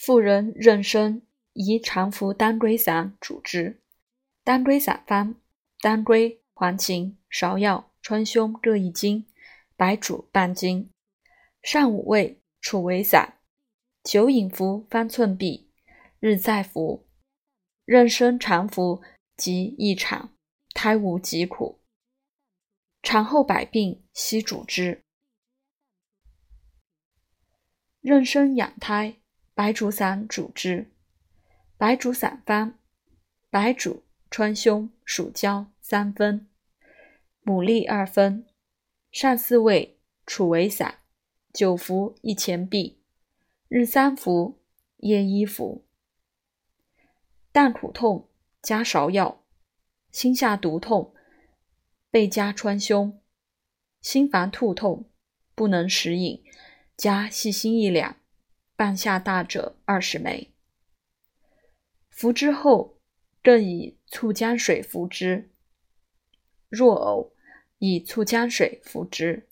妇人妊娠，宜常服当归散主之。当归散方：当归、黄芩、芍药、川芎各一斤，白术半斤。上五味，处为散。酒饮服方寸匕，日再服。妊娠常服即易产，胎无疾苦。产后百病悉主之。妊娠养胎，白术散主之。白术散方：白术、川芎、蜀椒三分，牡蛎二分。上四味，处为散。久服一钱币，日三服，夜一服。淡苦痛加芍药，心下毒痛，备加川芎。心烦吐痛，不能食饮。加细辛一两，半夏大者二十枚。服之后，更以醋姜水服之。若呕，以醋姜水服之。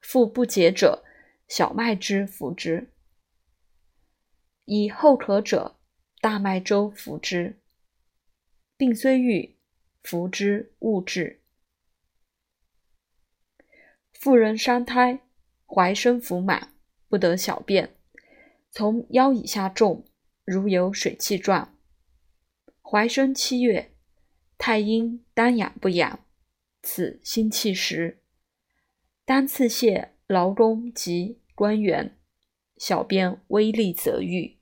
腹不解者，小麦汁服之。以后渴者，大麦粥服之。病虽愈，服之勿滞。妇人伤胎。怀生腹满，不得小便，从腰以下重，如有水气状。怀生七月，太阴丹养不养，此心气实。丹刺泻劳宫及关元，小便微利则愈。